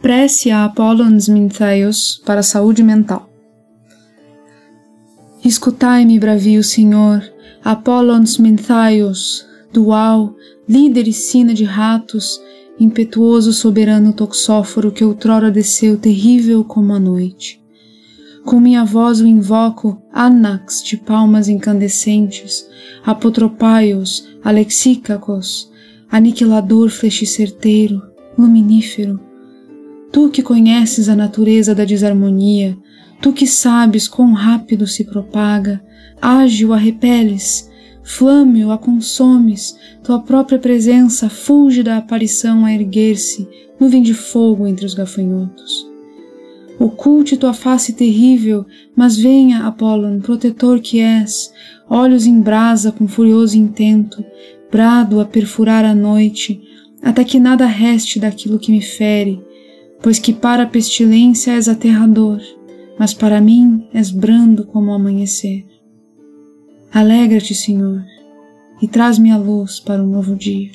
Prece a Apollons Mintheios para a saúde mental. Escutai-me, bravio Senhor, Apollons Mintheios, dual, líder e sina de ratos, impetuoso soberano toxóforo que outrora desceu terrível como a noite. Com minha voz o invoco, Anax de palmas incandescentes, apotropaios, alexícacos, aniquilador flechicerteiro, luminífero, Tu que conheces a natureza da desarmonia, tu que sabes quão rápido se propaga, ágil a repeles, flâmeo a consomes, tua própria presença fúlgida aparição a erguer-se, nuvem de fogo entre os gafanhotos. Oculte tua face terrível, mas venha, Apollon, protetor que és, olhos em brasa com furioso intento, brado a perfurar a noite, até que nada reste daquilo que me fere, pois que para a pestilência és aterrador, mas para mim és brando como o amanhecer. Alegra-te, Senhor, e traz-me a luz para um novo dia.